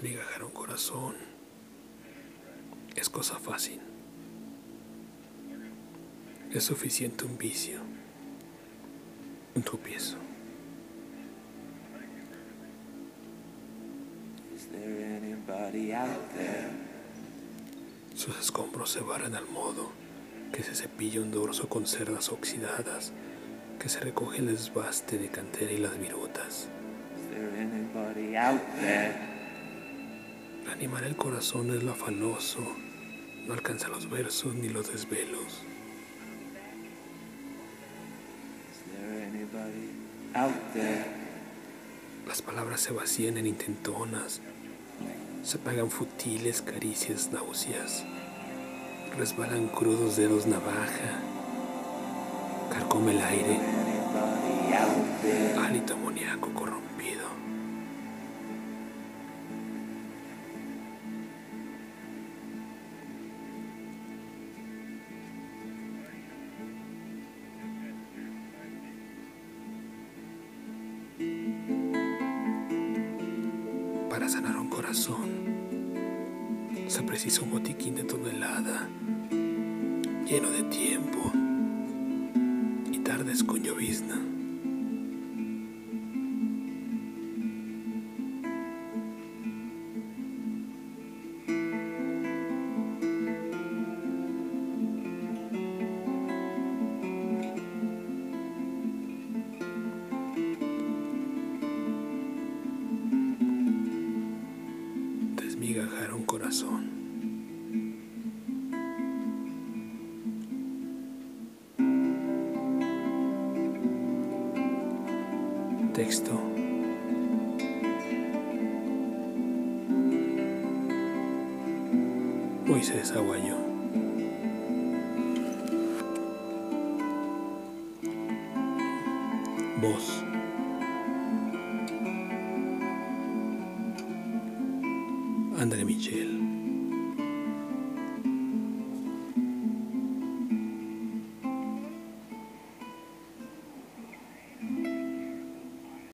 Desmigajar un corazón es cosa fácil. Es suficiente un vicio, un tropiezo. Sus escombros se barren al modo que se cepilla un dorso con cerdas oxidadas, que se recoge el desbaste de cantera y las virutas. Is there anybody out there? Animar el corazón es lo afanoso, no alcanza los versos ni los desvelos. Las palabras se vacían en intentonas, se pagan futiles caricias náuseas, resbalan crudos dedos navaja, carcome el aire, hálito amoníaco corrompido. Para sanar un corazón se precisa un botiquín de tonelada, lleno de tiempo y tardes con llovizna. Corazón. Texto. Moisés Aguayo. Voz. André Michel.